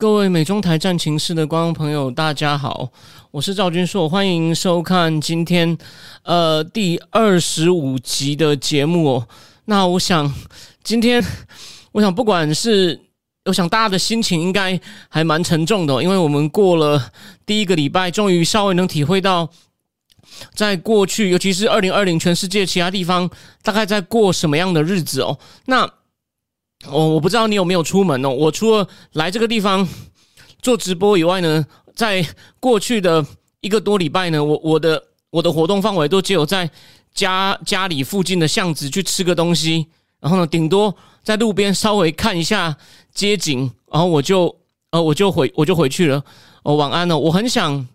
各位美中台战情室的观众朋友，大家好，我是赵君硕，欢迎收看今天呃第二十五集的节目哦。那我想今天，我想不管是，我想大家的心情应该还蛮沉重的，因为我们过了第一个礼拜，终于稍微能体会到，在过去，尤其是二零二零，全世界其他地方大概在过什么样的日子哦。那我我不知道你有没有出门哦。我除了来这个地方做直播以外呢，在过去的一个多礼拜呢，我我的我的活动范围都只有在家家里附近的巷子去吃个东西，然后呢，顶多在路边稍微看一下街景，然后我就呃我就回我就回去了。哦，晚安了。我很想。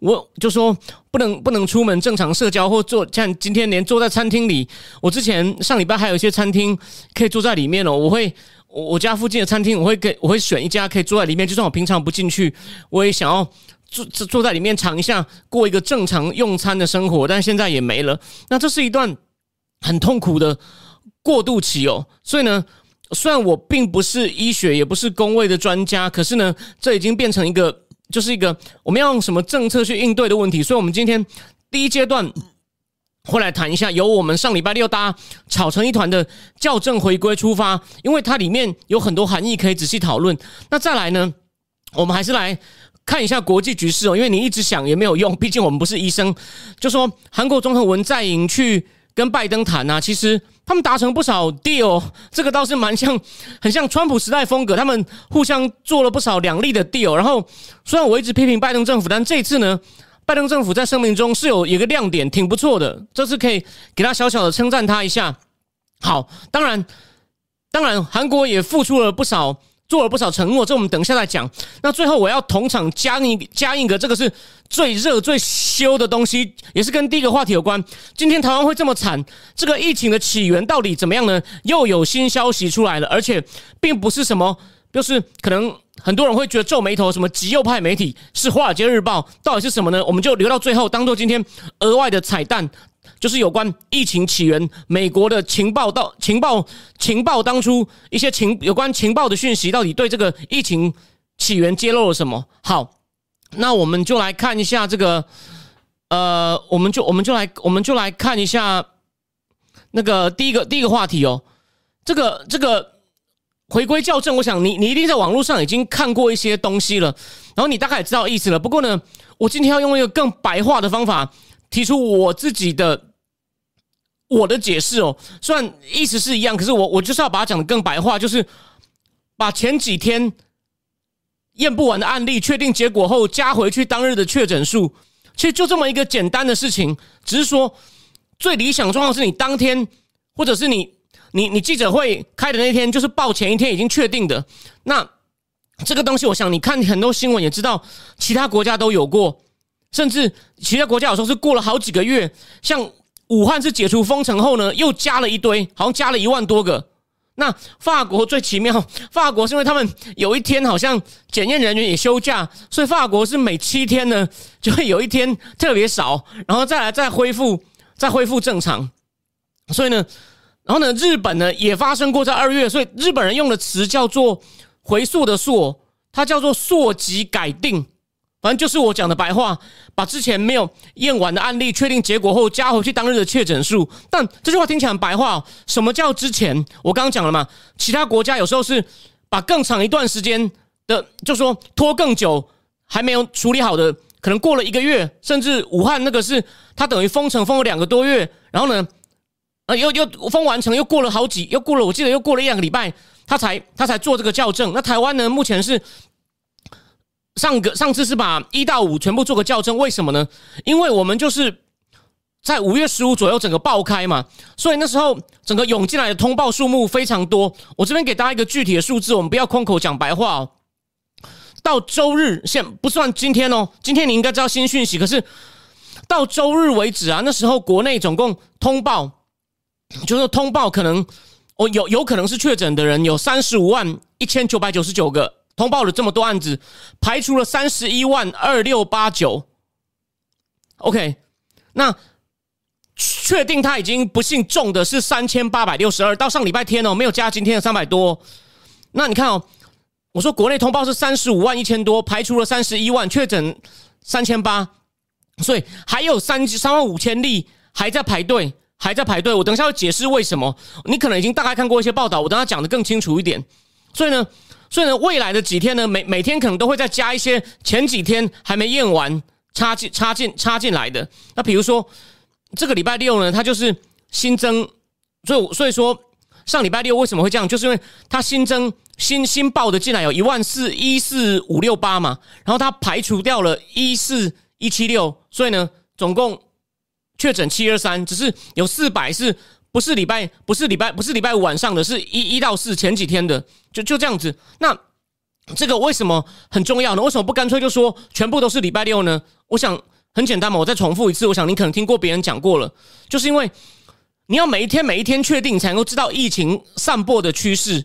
我就说不能不能出门正常社交或坐像今天连坐在餐厅里，我之前上礼拜还有一些餐厅可以坐在里面哦。我会我我家附近的餐厅，我会给我会选一家可以坐在里面，就算我平常不进去，我也想要坐坐在里面尝一下过一个正常用餐的生活。但现在也没了，那这是一段很痛苦的过渡期哦。所以呢，虽然我并不是医学也不是工位的专家，可是呢，这已经变成一个。就是一个我们要用什么政策去应对的问题，所以，我们今天第一阶段会来谈一下，由我们上礼拜六大家吵成一团的校正回归出发，因为它里面有很多含义可以仔细讨论。那再来呢，我们还是来看一下国际局势哦，因为你一直想也没有用，毕竟我们不是医生。就说韩国总统文在寅去。跟拜登谈啊，其实他们达成不少 deal，这个倒是蛮像，很像川普时代风格。他们互相做了不少两利的 deal。然后，虽然我一直批评拜登政府，但这次呢，拜登政府在声明中是有一个亮点，挺不错的。这次可以给他小小的称赞他一下。好，当然，当然，韩国也付出了不少。做了不少承诺，这我们等一下再讲。那最后我要同场加印加印个，这个是最热最羞的东西，也是跟第一个话题有关。今天台湾会这么惨，这个疫情的起源到底怎么样呢？又有新消息出来了，而且并不是什么，就是可能很多人会觉得皱眉头，什么极右派媒体是华尔街日报，到底是什么呢？我们就留到最后，当做今天额外的彩蛋。就是有关疫情起源，美国的情报到情报情报当初一些情有关情报的讯息，到底对这个疫情起源揭露了什么？好，那我们就来看一下这个，呃，我们就我们就来我们就来看一下那个第一个第一个话题哦，这个这个回归校正，我想你你一定在网络上已经看过一些东西了，然后你大概也知道意思了。不过呢，我今天要用一个更白话的方法提出我自己的。我的解释哦，虽然意思是一样，可是我我就是要把它讲的更白话，就是把前几天验不完的案例确定结果后加回去当日的确诊数，其实就这么一个简单的事情。只是说最理想状况是你当天，或者是你你你记者会开的那天，就是报前一天已经确定的。那这个东西，我想你看很多新闻也知道，其他国家都有过，甚至其他国家有时候是过了好几个月，像。武汉是解除封城后呢，又加了一堆，好像加了一万多个。那法国最奇妙，法国是因为他们有一天好像检验人员也休假，所以法国是每七天呢就会有一天特别少，然后再来再恢复，再恢复正常。所以呢，然后呢，日本呢也发生过在二月，所以日本人用的词叫做“回溯的溯”，它叫做“溯及改定”。反正就是我讲的白话，把之前没有验完的案例确定结果后加回去当日的确诊数。但这句话听起来很白话，什么叫之前？我刚刚讲了嘛，其他国家有时候是把更长一段时间的，就说拖更久还没有处理好的，可能过了一个月，甚至武汉那个是它等于封城封了两个多月，然后呢，啊又又封完成又过了好几，又过了我记得又过了一两个礼拜，他才他才做这个校正。那台湾呢，目前是。上个上次是把一到五全部做个校正，为什么呢？因为我们就是在五月十五左右整个爆开嘛，所以那时候整个涌进来的通报数目非常多。我这边给大家一个具体的数字，我们不要空口讲白话哦。到周日现不算今天哦，今天你应该知道新讯息。可是到周日为止啊，那时候国内总共通报，就是通报可能哦有有可能是确诊的人有三十五万一千九百九十九个，通报了这么多案子，排除了三十一万二六八九。OK，那确定他已经不幸中的是三千八百六十二，到上礼拜天哦，没有加今天的三百多。那你看哦。我说国内通报是三十五万一千多，排除了三十一万确诊三千八，所以还有三三万五千例还在排队，还在排队。我等一下会解释为什么。你可能已经大概看过一些报道，我等下讲的更清楚一点。所以呢，所以呢，未来的几天呢，每每天可能都会再加一些前几天还没验完插进插进插进来的。那比如说这个礼拜六呢，它就是新增，所以所以说。上礼拜六为什么会这样？就是因为它新增新新报的进来有一万四一四五六八嘛，然后它排除掉了一四一七六，所以呢，总共确诊七二三，只是有四百是不是礼拜不是礼拜不是礼拜五晚上的，是一一到四前几天的，就就这样子。那这个为什么很重要呢？为什么不干脆就说全部都是礼拜六呢？我想很简单嘛，我再重复一次，我想你可能听过别人讲过了，就是因为。你要每一天每一天确定，才能够知道疫情散播的趋势。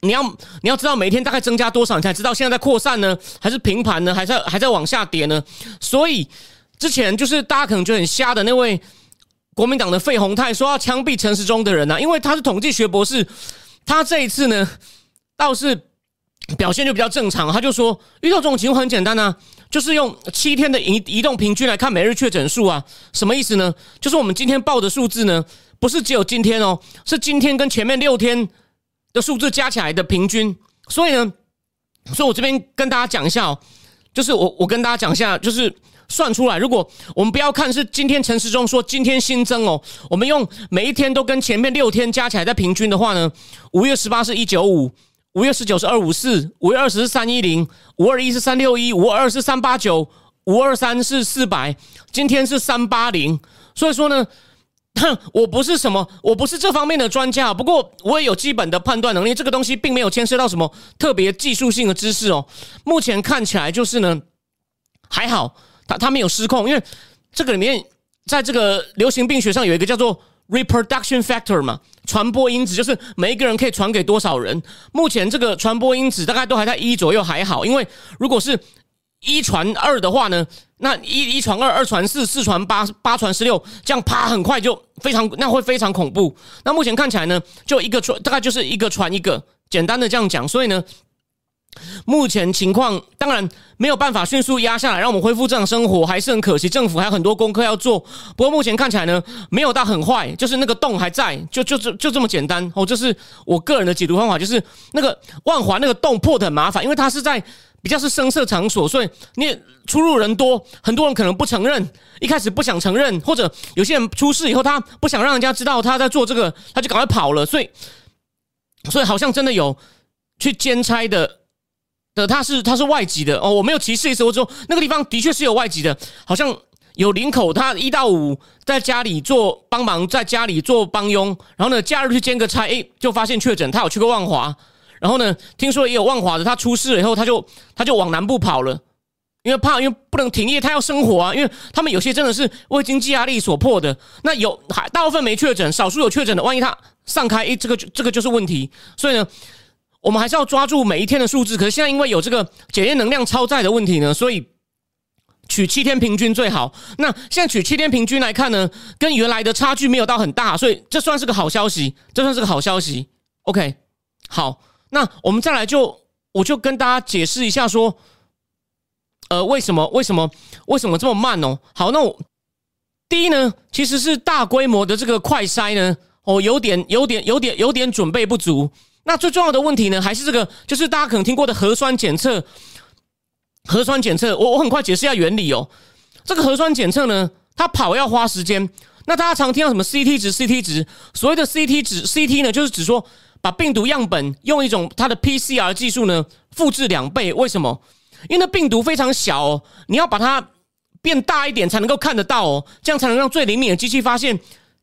你要你要知道每一天大概增加多少，你才知道现在在扩散呢，还是平盘呢，还在还在往下跌呢？所以之前就是大家可能觉得很瞎的那位国民党的费鸿泰说要枪毙陈时中的人呢，因为他是统计学博士，他这一次呢倒是表现就比较正常，他就说遇到这种情况很简单啊。就是用七天的移移动平均来看每日确诊数啊，什么意思呢？就是我们今天报的数字呢，不是只有今天哦，是今天跟前面六天的数字加起来的平均。所以呢，所以我这边跟大家讲一下哦，就是我我跟大家讲一下，就是算出来，如果我们不要看是今天陈时中说今天新增哦，我们用每一天都跟前面六天加起来再平均的话呢，五月十八是一九五。五月十九是二五四，五月二十是三一零，五二一是三六一，五二是三八九，五二三是四百，今天是三八零。所以说呢，哼 我不是什么，我不是这方面的专家，不过我也有基本的判断能力。这个东西并没有牵涉到什么特别技术性的知识哦。目前看起来就是呢，还好，它它没有失控，因为这个里面在这个流行病学上有一个叫做。reproduction factor 嘛，传播因子就是每一个人可以传给多少人。目前这个传播因子大概都还在一左右，还好。因为如果是一传二的话呢，那一一传二，二传四，四传八，八传十六，这样啪，很快就非常，那会非常恐怖。那目前看起来呢，就一个传，大概就是一个传一个，简单的这样讲。所以呢。目前情况当然没有办法迅速压下来，让我们恢复正常生活，还是很可惜。政府还有很多功课要做。不过目前看起来呢，没有到很坏，就是那个洞还在，就就就就这么简单哦。这是我个人的解读方法，就是那个万华那个洞破的很麻烦，因为它是在比较是声色场所，所以你出入人多，很多人可能不承认，一开始不想承认，或者有些人出事以后，他不想让人家知道他在做这个，他就赶快跑了。所以，所以好像真的有去兼差的。的他是他是外籍的。哦，我没有歧视意思，我说那个地方的确是有外籍的，好像有领口，他一到五在家里做帮忙，在家里做帮佣，然后呢假日去兼个差，哎，就发现确诊，他有去过万华，然后呢听说也有万华的，他出事了以后，他就他就往南部跑了，因为怕，因为不能停业，他要生活啊，因为他们有些真的是为经济压力所迫的，那有还大部分没确诊，少数有确诊的，万一他散开，哎，这个这个就是问题，所以呢。我们还是要抓住每一天的数字，可是现在因为有这个检验能量超载的问题呢，所以取七天平均最好。那现在取七天平均来看呢，跟原来的差距没有到很大，所以这算是个好消息，这算是个好消息。OK，好，那我们再来就我就跟大家解释一下说，呃，为什么为什么为什么这么慢哦？好，那我第一呢，其实是大规模的这个快筛呢，哦，有点有点有点有点准备不足。那最重要的问题呢，还是这个，就是大家可能听过的核酸检测。核酸检测，我我很快解释一下原理哦。这个核酸检测呢，它跑要花时间。那大家常听到什么 CT 值，CT 值，所谓的 CT 值，CT 呢，就是指说把病毒样本用一种它的 PCR 技术呢复制两倍。为什么？因为那病毒非常小，哦，你要把它变大一点才能够看得到哦，这样才能让最灵敏的机器发现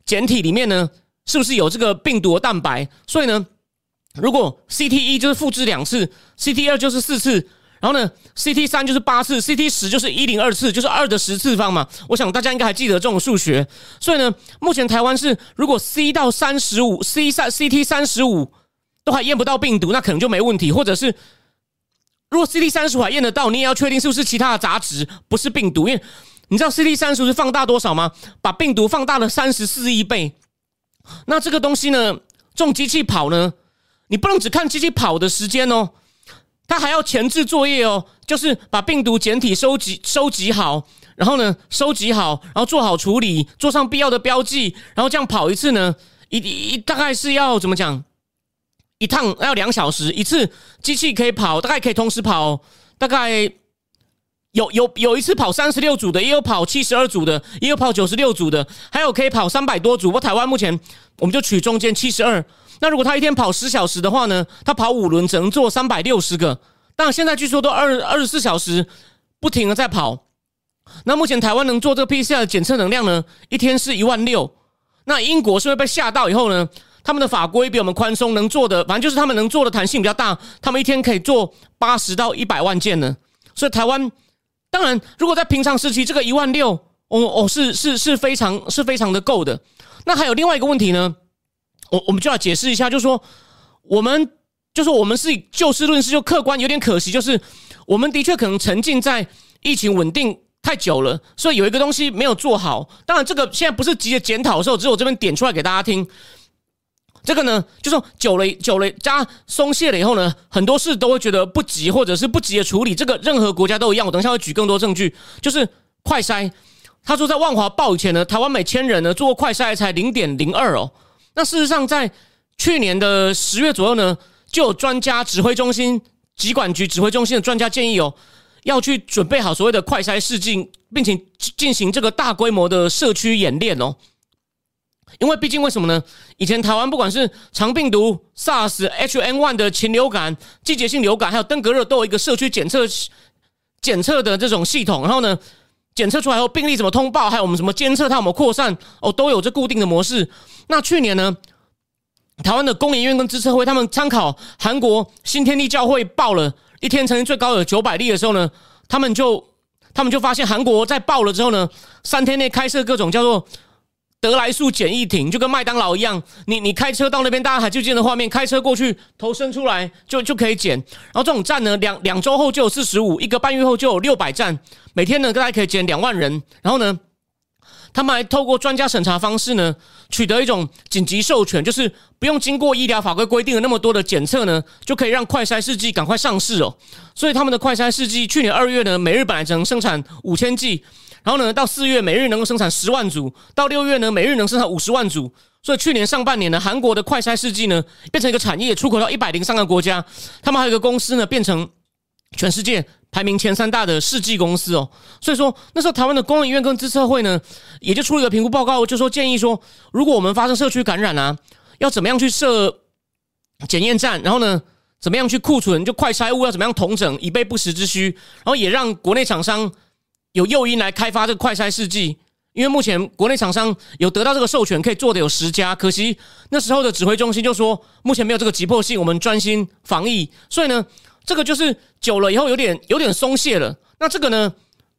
简体里面呢是不是有这个病毒的蛋白。所以呢。如果 CT 一就是复制两次，CT 二就是四次，然后呢，CT 三就是八次，CT 十就是一零二次，就是二的十次方嘛。我想大家应该还记得这种数学。所以呢，目前台湾是如果 C 到三十五，C 三 CT 三十五都还验不到病毒，那可能就没问题。或者是如果 CT 三十五还验得到，你也要确定是不是其他的杂质，不是病毒。因为你知道 CT 三十五是放大多少吗？把病毒放大了三十四亿倍。那这个东西呢，这种机器跑呢，你不能只看机器跑的时间哦。它还要前置作业哦，就是把病毒简体收集收集好，然后呢收集好，然后做好处理，做上必要的标记，然后这样跑一次呢，一一大概是要怎么讲？一趟要两小时一次，机器可以跑，大概可以同时跑，大概有有有一次跑三十六组的，也有跑七十二组的，也有跑九十六组的，还有可以跑三百多组。我台湾目前我们就取中间七十二。那如果他一天跑十小时的话呢？他跑五轮只能做三百六十个。但，现在据说都二二十四小时不停的在跑。那目前台湾能做这个 PCR 检测能量呢？一天是一万六。那英国是会被吓到以后呢？他们的法规比我们宽松，能做的反正就是他们能做的弹性比较大。他们一天可以做八十到一百万件呢。所以台湾当然，如果在平常时期，这个一万六，哦哦，是是是非常是非常的够的。那还有另外一个问题呢？我我们就要解释一下，就是说，我们就是我们是就事论事，就客观有点可惜，就是我们的确可能沉浸在疫情稳定太久了，所以有一个东西没有做好。当然，这个现在不是急着检讨的时候，只有我这边点出来给大家听。这个呢，就说久了久了加松懈了以后呢，很多事都会觉得不急，或者是不急的处理。这个任何国家都一样。我等一下会举更多证据，就是快筛。他说在万华报以前呢，台湾每千人呢做过快筛才零点零二哦。那事实上，在去年的十月左右呢，就有专家指挥中心、疾管局指挥中心的专家建议哦，要去准备好所谓的快筛试剂，并且进行这个大规模的社区演练哦。因为毕竟为什么呢？以前台湾不管是长病毒、SARS、H1N1 的禽流感、季节性流感，还有登革热，都有一个社区检测检测的这种系统。然后呢？检测出来后，病例怎么通报？还有我们什么监测它有没有扩散？哦，都有这固定的模式。那去年呢，台湾的工研院跟资策会他们参考韩国新天地教会报了一天曾经最高有九百例的时候呢，他们就他们就发现韩国在报了之后呢，三天内开设各种叫做。德来速检疫艇就跟麦当劳一样，你你开车到那边，大家还就见的画面，开车过去，头伸出来就就可以检。然后这种站呢，两两周后就有四十五，一个半月后就有六百站，每天呢大概可以检两万人。然后呢，他们还透过专家审查方式呢，取得一种紧急授权，就是不用经过医疗法规规定的那么多的检测呢，就可以让快筛试剂赶快上市哦。所以他们的快筛试剂去年二月呢，每日本来只能生产五千剂。然后呢，到四月每日能够生产十万组，到六月呢每日能生产五十万组。所以去年上半年呢，韩国的快筛试剂呢变成一个产业，出口到一百零三个国家。他们还有一个公司呢，变成全世界排名前三大的试剂公司哦。所以说那时候台湾的工研院跟资策会呢，也就出了一个评估报告，就说建议说，如果我们发生社区感染啊，要怎么样去设检验站，然后呢，怎么样去库存就快筛物要怎么样统整，以备不时之需，然后也让国内厂商。有诱因来开发这个快筛试剂，因为目前国内厂商有得到这个授权，可以做的有十家。可惜那时候的指挥中心就说，目前没有这个急迫性，我们专心防疫。所以呢，这个就是久了以后有点有点松懈了。那这个呢，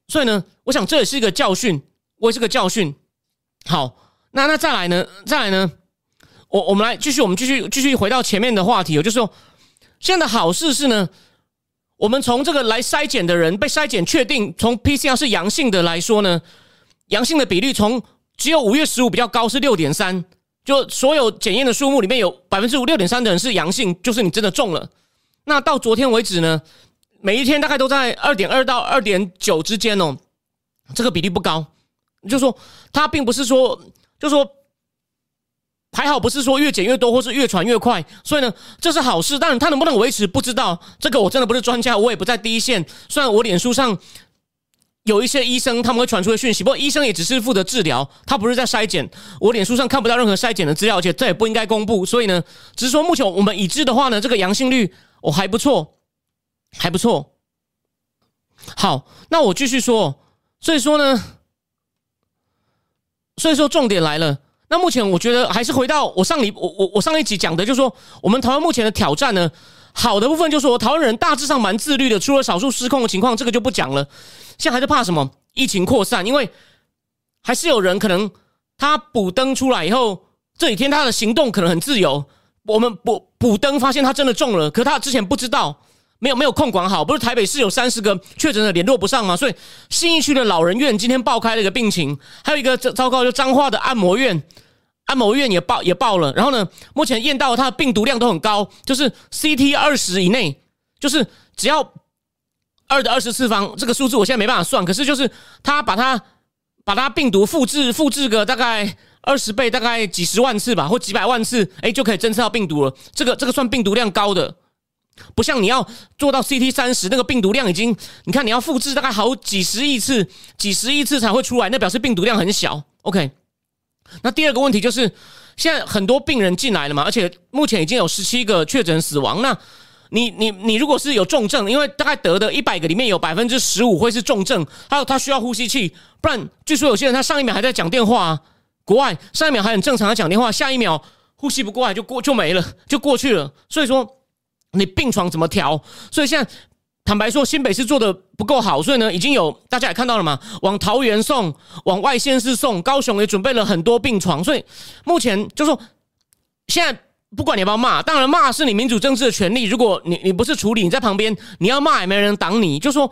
所以呢，我想这也是一个教训，我也是个教训。好，那那再来呢，再来呢，我我们来继续，我们继续继续回到前面的话题，就是说，现在的好事是呢。我们从这个来筛检的人被筛检确定从 PCR 是阳性的来说呢，阳性的比率从只有五月十五比较高是六点三，就所有检验的数目里面有百分之五六点三的人是阳性，就是你真的中了。那到昨天为止呢，每一天大概都在二点二到二点九之间哦，这个比例不高，就说它并不是说，就说。还好不是说越减越多，或是越传越快，所以呢，这是好事。但是它能不能维持，不知道。这个我真的不是专家，我也不在第一线。虽然我脸书上有一些医生他们会传出的讯息，不过医生也只是负责治疗，他不是在筛检。我脸书上看不到任何筛检的资料，而且这也不应该公布。所以呢，只是说目前我们已知的话呢，这个阳性率哦还不错，还不错。好，那我继续说。所以说呢，所以说重点来了。那目前我觉得还是回到我上一我我我上一集讲的，就是说我们台湾目前的挑战呢，好的部分就是说，台湾人大致上蛮自律的，除了少数失控的情况，这个就不讲了。现在还是怕什么疫情扩散，因为还是有人可能他补登出来以后，这几天他的行动可能很自由。我们补补登发现他真的中了，可他之前不知道，没有没有控管好。不是台北市有三十个确诊的联络不上吗？所以新义区的老人院今天爆开了一个病情，还有一个糟糕就脏话的按摩院。按摩院也爆也爆了，然后呢，目前验到它的病毒量都很高，就是 CT 二十以内，就是只要二的二十次方这个数字，我现在没办法算，可是就是他把它把它病毒复制复制个大概二十倍，大概几十万次吧，或几百万次，哎，就可以侦测到病毒了。这个这个算病毒量高的，不像你要做到 CT 三十，那个病毒量已经，你看你要复制大概好几十亿次，几十亿次才会出来，那表示病毒量很小。OK。那第二个问题就是，现在很多病人进来了嘛，而且目前已经有十七个确诊死亡。那你你你如果是有重症，因为大概得的一百个里面有百分之十五会是重症，还有他需要呼吸器，不然据说有些人他上一秒还在讲电话，啊国外上一秒还很正常的讲电话，下一秒呼吸不过来就过就没了，就过去了。所以说你病床怎么调？所以现在。坦白说，新北市做的不够好，所以呢，已经有大家也看到了嘛，往桃园送，往外县市送，高雄也准备了很多病床，所以目前就说，现在不管你要不要骂，当然骂是你民主政治的权利。如果你你不是处理，你在旁边，你要骂也没人挡你。就说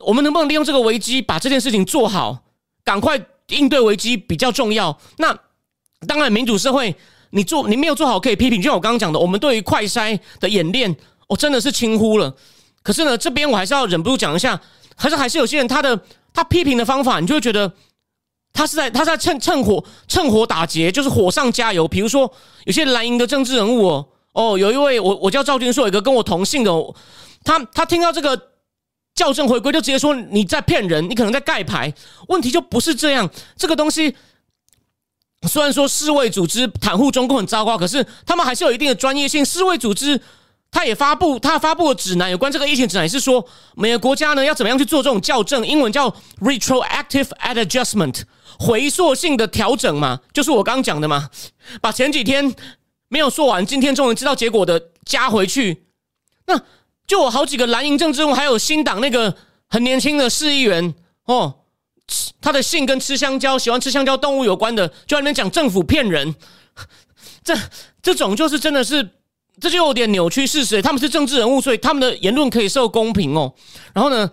我们能不能利用这个危机把这件事情做好，赶快应对危机比较重要。那当然，民主社会你做你没有做好可以批评，就像我刚刚讲的，我们对于快筛的演练，我真的是轻忽了。可是呢，这边我还是要忍不住讲一下，还是还是有些人他的他批评的方法，你就会觉得他是在他在趁趁火趁火打劫，就是火上加油。比如说有些蓝营的政治人物哦，哦，有一位我我叫赵军硕，有一个跟我同姓的，他他听到这个校正回归，就直接说你在骗人，你可能在盖牌。问题就不是这样，这个东西虽然说世卫组织袒护中共很糟糕，可是他们还是有一定的专业性。世卫组织。他也发布，他发布的指南有关这个疫情指南是说，每个国家呢要怎么样去做这种校正，英文叫 retroactive adjustment，回溯性的调整嘛，就是我刚刚讲的嘛，把前几天没有说完，今天终于知道结果的加回去。那就我好几个蓝营政治人物，还有新党那个很年轻的市议员哦，他的性跟吃香蕉、喜欢吃香蕉动物有关的，就在那边讲政府骗人，这这种就是真的是。这就有点扭曲事实。他们是政治人物，所以他们的言论可以受公平哦。然后呢，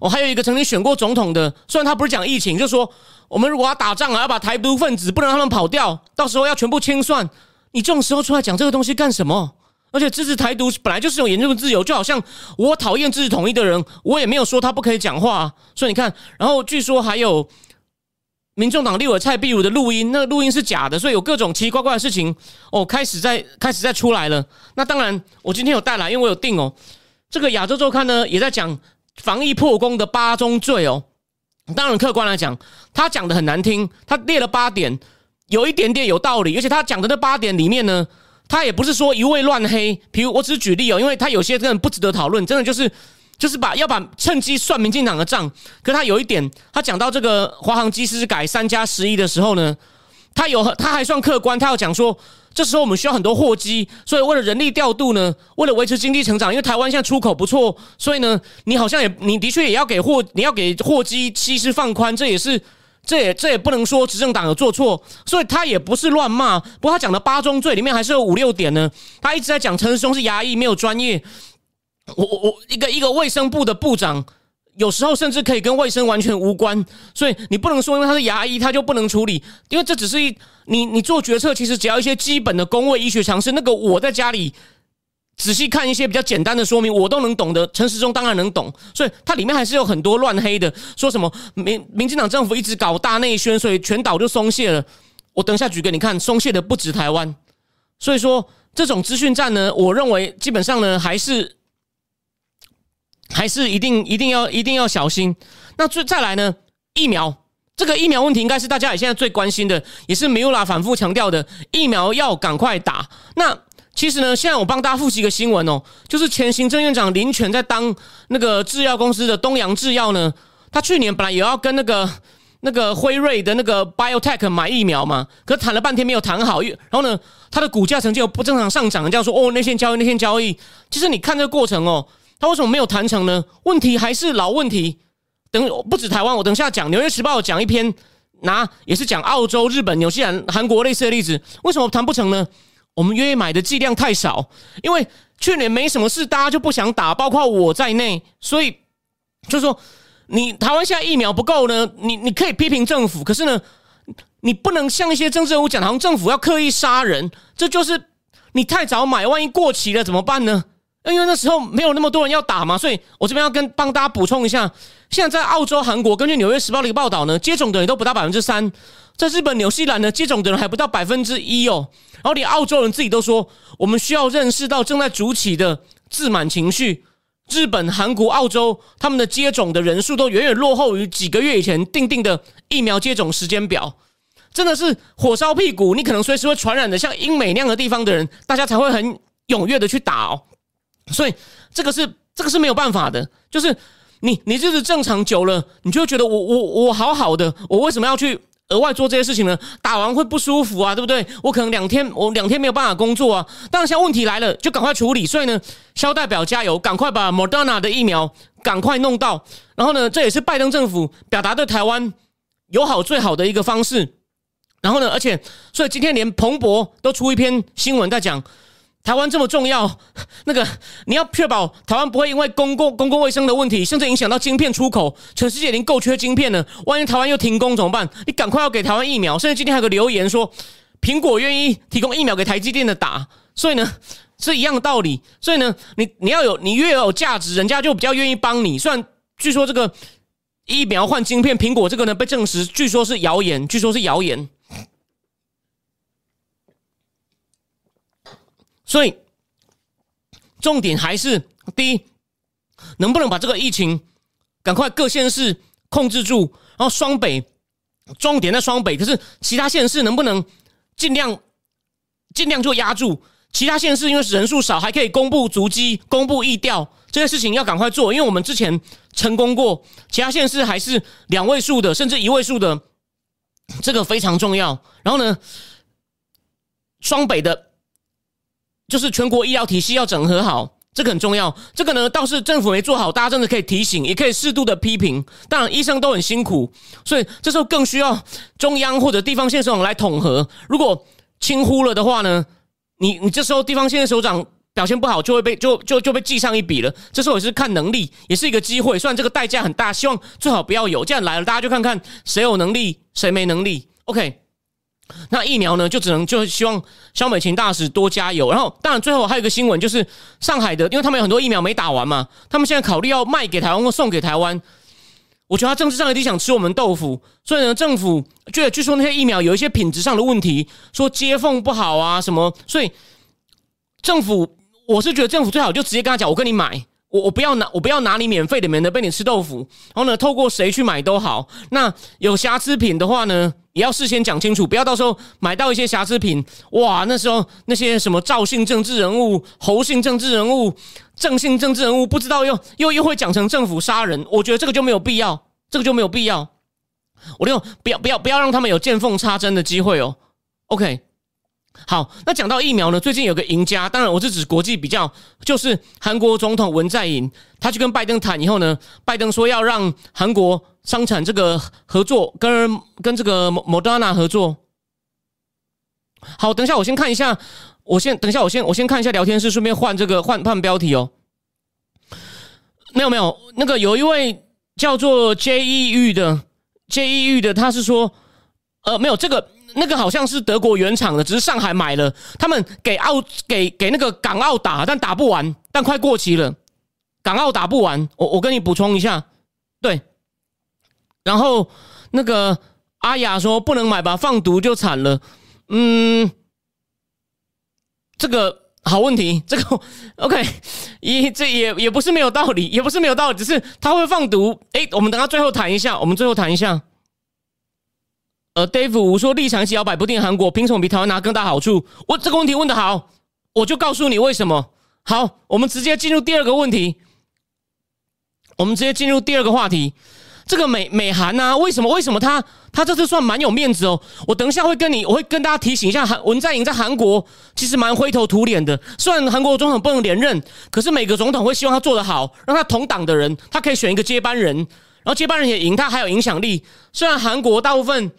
我还有一个曾经选过总统的，虽然他不是讲疫情，就说我们如果要打仗啊，要把台独分子不能让他们跑掉，到时候要全部清算。你这种时候出来讲这个东西干什么？而且支持台独本来就是有言论自由，就好像我讨厌支持统一的人，我也没有说他不可以讲话。所以你看，然后据说还有。民众党立委蔡壁如的录音，那个录音是假的，所以有各种奇奇怪怪的事情哦，开始在开始在出来了。那当然，我今天有带来，因为我有订哦。这个亚洲周刊呢，也在讲防疫破功的八宗罪哦。当然，客观来讲，他讲的很难听，他列了八点，有一点点有道理，而且他讲的那八点里面呢，他也不是说一味乱黑。比如，我只是举例哦，因为他有些真的不值得讨论，真的就是。就是把要把趁机算民进党的账，可他有一点，他讲到这个华航机师改三加十一的时候呢，他有他还算客观，他要讲说，这时候我们需要很多货机，所以为了人力调度呢，为了维持经济成长，因为台湾现在出口不错，所以呢，你好像也你的确也要给货，你要给货机机师放宽，这也是这也这也不能说执政党有做错，所以他也不是乱骂，不过他讲的八宗罪里面还是有五六点呢，他一直在讲陈时中是牙医没有专业。我我我一个一个卫生部的部长，有时候甚至可以跟卫生完全无关，所以你不能说因为他是牙医他就不能处理，因为这只是一你你做决策，其实只要一些基本的公卫医学常识，那个我在家里仔细看一些比较简单的说明，我都能懂得。陈时中当然能懂，所以它里面还是有很多乱黑的，说什么民民进党政府一直搞大内宣，所以全岛就松懈了。我等一下举给你看，松懈的不止台湾，所以说这种资讯战呢，我认为基本上呢还是。还是一定一定要一定要小心。那最再来呢？疫苗这个疫苗问题，应该是大家也现在最关心的，也是米有拉反复强调的，疫苗要赶快打。那其实呢，现在我帮大家复习一个新闻哦，就是前行政院长林权在当那个制药公司的东洋制药呢，他去年本来也要跟那个那个辉瑞的那个 BioTech 买疫苗嘛，可谈了半天没有谈好，然后呢，他的股价曾经有不正常上涨，这样说哦，那天交易那天交易，其实你看这个过程哦，他为什么没有谈成呢？问题还是老问题。等不止台湾，我等下讲《纽约时报》讲一篇，拿也是讲澳洲、日本、纽西兰、韩国类似的例子，为什么谈不成呢？我们愿意买的剂量太少，因为去年没什么事，大家就不想打，包括我在内，所以就说。你台湾现在疫苗不够呢？你你可以批评政府，可是呢，你不能像一些政治人物讲，好像政府要刻意杀人，这就是你太早买，万一过期了怎么办呢？因为那时候没有那么多人要打嘛，所以我这边要跟帮大家补充一下，现在在澳洲、韩国，根据《纽约时报》的一个报道呢，接种的人都不到百分之三，在日本、纽西兰呢，接种的人还不到百分之一哦。然后连澳洲人自己都说，我们需要认识到正在筑起的自满情绪。日本、韩国、澳洲，他们的接种的人数都远远落后于几个月以前定定的疫苗接种时间表，真的是火烧屁股，你可能随时会传染的。像英美那样的地方的人，大家才会很踊跃的去打哦。所以这个是这个是没有办法的，就是你你日子正常久了，你就觉得我我我好好的，我为什么要去？额外做这些事情呢，打完会不舒服啊，对不对？我可能两天，我两天没有办法工作啊。当然，现在问题来了，就赶快处理。所以呢，肖代表加油，赶快把 Moderna 的疫苗赶快弄到。然后呢，这也是拜登政府表达对台湾友好最好的一个方式。然后呢，而且，所以今天连彭博都出一篇新闻在讲。台湾这么重要，那个你要确保台湾不会因为公共公共卫生的问题，甚至影响到晶片出口。全世界已经够缺晶片了，万一台湾又停工怎么办？你赶快要给台湾疫苗。甚至今天还有个留言说，苹果愿意提供疫苗给台积电的打。所以呢，是一样的道理。所以呢，你你要有你越有价值，人家就比较愿意帮你。虽然据说这个疫苗换晶片，苹果这个呢被证实，据说是谣言，据说是谣言。所以，重点还是第一，能不能把这个疫情赶快各县市控制住？然后双北，重点在双北，可是其他县市能不能尽量尽量就压住？其他县市因为人数少，还可以公布足迹、公布疫调这些事情要赶快做，因为我们之前成功过，其他县市还是两位数的，甚至一位数的，这个非常重要。然后呢，双北的。就是全国医疗体系要整合好，这个很重要。这个呢，倒是政府没做好，大家真的可以提醒，也可以适度的批评。当然，医生都很辛苦，所以这时候更需要中央或者地方县首长来统合。如果轻忽了的话呢，你你这时候地方县首长表现不好，就会被就就就被记上一笔了。这时候也是看能力，也是一个机会。虽然这个代价很大，希望最好不要有。这样来了，大家就看看谁有能力，谁没能力。OK。那疫苗呢，就只能就希望肖美琴大使多加油。然后，当然最后还有一个新闻，就是上海的，因为他们有很多疫苗没打完嘛，他们现在考虑要卖给台湾或送给台湾。我觉得他政治上一定想吃我们豆腐，所以呢，政府觉得据说那些疫苗有一些品质上的问题，说接缝不好啊什么，所以政府我是觉得政府最好就直接跟他讲，我跟你买。我我不要拿我不要拿你免费的，免得被你吃豆腐。然后呢，透过谁去买都好。那有瑕疵品的话呢，也要事先讲清楚，不要到时候买到一些瑕疵品。哇，那时候那些什么赵姓政治人物、侯姓政治人物、郑姓政治人物，不知道又又又会讲成政府杀人。我觉得这个就没有必要，这个就没有必要。我就不要不要不要让他们有见缝插针的机会哦。OK。好，那讲到疫苗呢？最近有个赢家，当然我是指国际比较，就是韩国总统文在寅，他去跟拜登谈以后呢，拜登说要让韩国生产这个合作，跟跟这个莫莫德纳合作。好，等一下我先看一下，我先等一下我先我先看一下聊天室，顺便换这个换换标题哦。没有没有，那个有一位叫做 J E 玉的 J E 玉的，他是说，呃，没有这个。那个好像是德国原厂的，只是上海买了。他们给澳给给那个港澳打，但打不完，但快过期了。港澳打不完，我我跟你补充一下，对。然后那个阿雅说不能买吧，放毒就惨了。嗯，这个好问题，这个 OK，也这也也不是没有道理，也不是没有道理，只是他会放毒。哎，我们等到最后谈一下，我们最后谈一下。呃，Dave 我说立场是摇摆不定，韩国凭什么比台湾拿更大好处？我这个问题问的好，我就告诉你为什么。好，我们直接进入第二个问题。我们直接进入第二个话题。这个美美韩啊，为什么为什么他他这次算蛮有面子哦？我等一下会跟你，我会跟大家提醒一下，韩文在寅在韩国其实蛮灰头土脸的。虽然韩国总统不能连任，可是每个总统会希望他做得好，让他同党的人他可以选一个接班人，然后接班人也赢，他还有影响力。虽然韩国大部分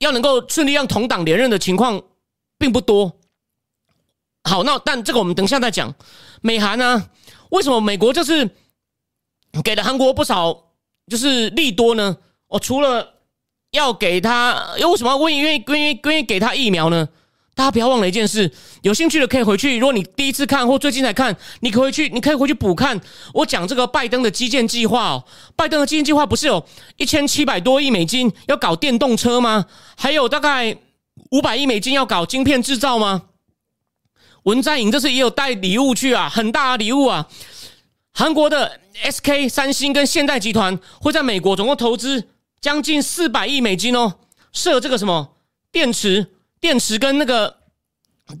要能够顺利让同党连任的情况并不多。好，那但这个我们等一下再讲。美韩呢，为什么美国就是？给了韩国不少，就是利多呢。我除了要给他，又为什么愿意愿意愿意愿意给他疫苗呢？大家不要忘了一件事，有兴趣的可以回去。如果你第一次看或最近才看，你可以去，你可以回去补看。我讲这个拜登的基建计划哦，拜登的基建计划不是有一千七百多亿美金要搞电动车吗？还有大概五百亿美金要搞晶片制造吗？文在寅这次也有带礼物去啊，很大的礼物啊。韩国的 SK 三星跟现代集团会在美国总共投资将近四百亿美金哦，设这个什么电池、电池跟那个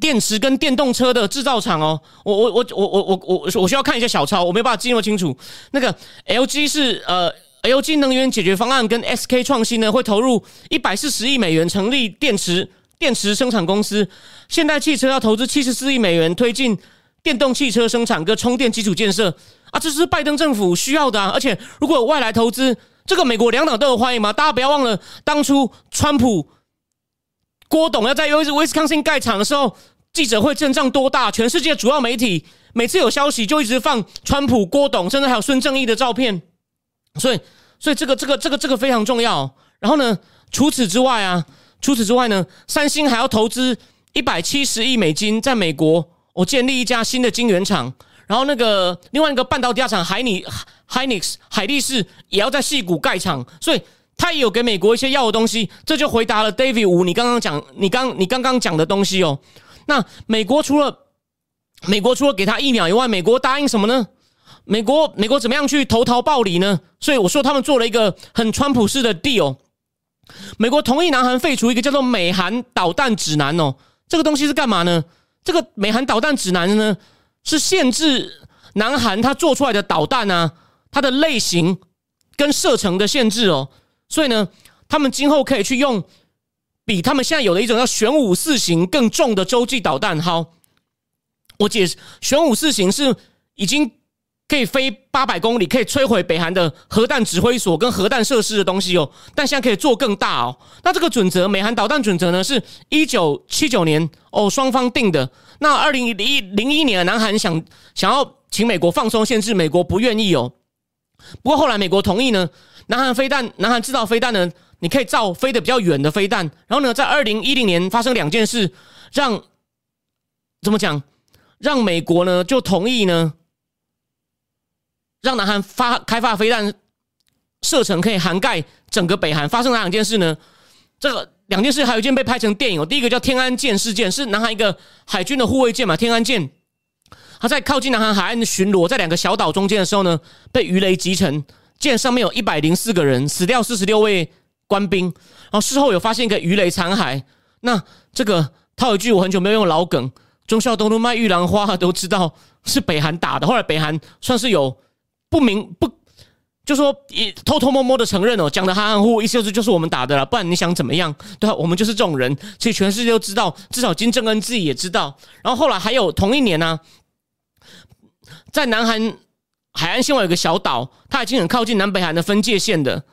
电池跟电动车的制造厂哦。我我我我我我我我需要看一下小抄，我没办法记那么清楚。那个 LG 是呃 LG 能源解决方案跟 SK 创新呢会投入一百四十亿美元成立电池电池生产公司，现代汽车要投资七十四亿美元推进电动汽车生产跟充电基础建设。啊，这是拜登政府需要的啊！而且，如果有外来投资，这个美国两党都有欢迎吗？大家不要忘了，当初川普、郭董要在威斯威斯康星盖厂的时候，记者会阵仗多大？全世界主要媒体每次有消息就一直放川普、郭董，甚至还有孙正义的照片。所以，所以这个、这个、这个、这个非常重要。然后呢，除此之外啊，除此之外呢，三星还要投资一百七十亿美金在美国，我建立一家新的晶圆厂。然后那个另外一个半导体大厂海尼海尼斯海力士也要在戏谷盖厂，所以他也有给美国一些要的东西，这就回答了 David 五你刚刚讲你刚你刚刚讲的东西哦。那美国除了美国除了给他疫苗以外，美国答应什么呢？美国美国怎么样去投桃报李呢？所以我说他们做了一个很川普式的 deal，美国同意南韩废除一个叫做美韩导弹指南哦，这个东西是干嘛呢？这个美韩导弹指南呢？是限制南韩它做出来的导弹呢，它的类型跟射程的限制哦，所以呢，他们今后可以去用比他们现在有的一种叫玄武四型更重的洲际导弹。好，我解释，玄武四型是已经。可以飞八百公里，可以摧毁北韩的核弹指挥所跟核弹设施的东西哦。但现在可以做更大哦。那这个准则，美韩导弹准则呢，是一九七九年哦双方定的。那二零一零一年，南韩想想要请美国放松限制，美国不愿意哦。不过后来美国同意呢，南韩飞弹，南韩制造飞弹呢，你可以造飞得比较远的飞弹。然后呢，在二零一零年发生两件事，让怎么讲，让美国呢就同意呢。让南韩发开发飞弹射程可以涵盖整个北韩，发生哪两件事呢？这个两件事还有一件被拍成电影哦。第一个叫天安舰事件，是南韩一个海军的护卫舰嘛，天安舰，他在靠近南韩海岸巡逻，在两个小岛中间的时候呢，被鱼雷击沉，舰上面有一百零四个人，死掉四十六位官兵。然后事后有发现一个鱼雷残骸。那这个套一句我很久没有用老梗，忠孝东路卖玉兰花都知道是北韩打的。后来北韩算是有。不明不，就说也偷偷摸摸的承认哦，讲的含含糊糊，意思就是就是我们打的了，不然你想怎么样？对啊，我们就是这种人，其实全世界都知道，至少金正恩自己也知道。然后后来还有同一年呢，在南韩海岸线外有个小岛，它已经很靠近南北韩的分界线的，